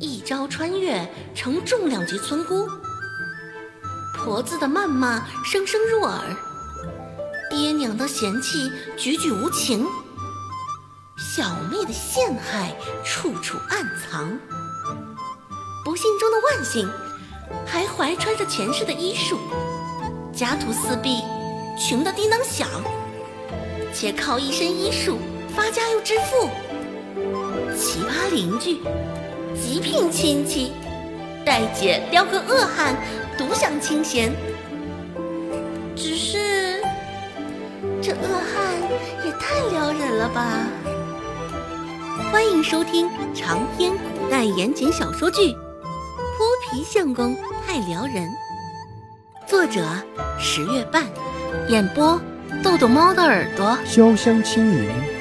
一朝穿越成重量级村姑。婆子的谩骂声声入耳，爹娘的嫌弃句句无情，小妹的陷害处处暗藏。不幸中的万幸，还怀揣着前世的医术，家徒四壁，穷得叮当响，且靠一身医术发家又致富。奇葩邻居，极品亲戚，待姐撩个恶汉，独享清闲。只是这恶汉也太撩人了吧！欢迎收听长篇古代言情小说剧《泼皮相公太撩人》，作者十月半，演播豆豆猫的耳朵，潇湘轻盈。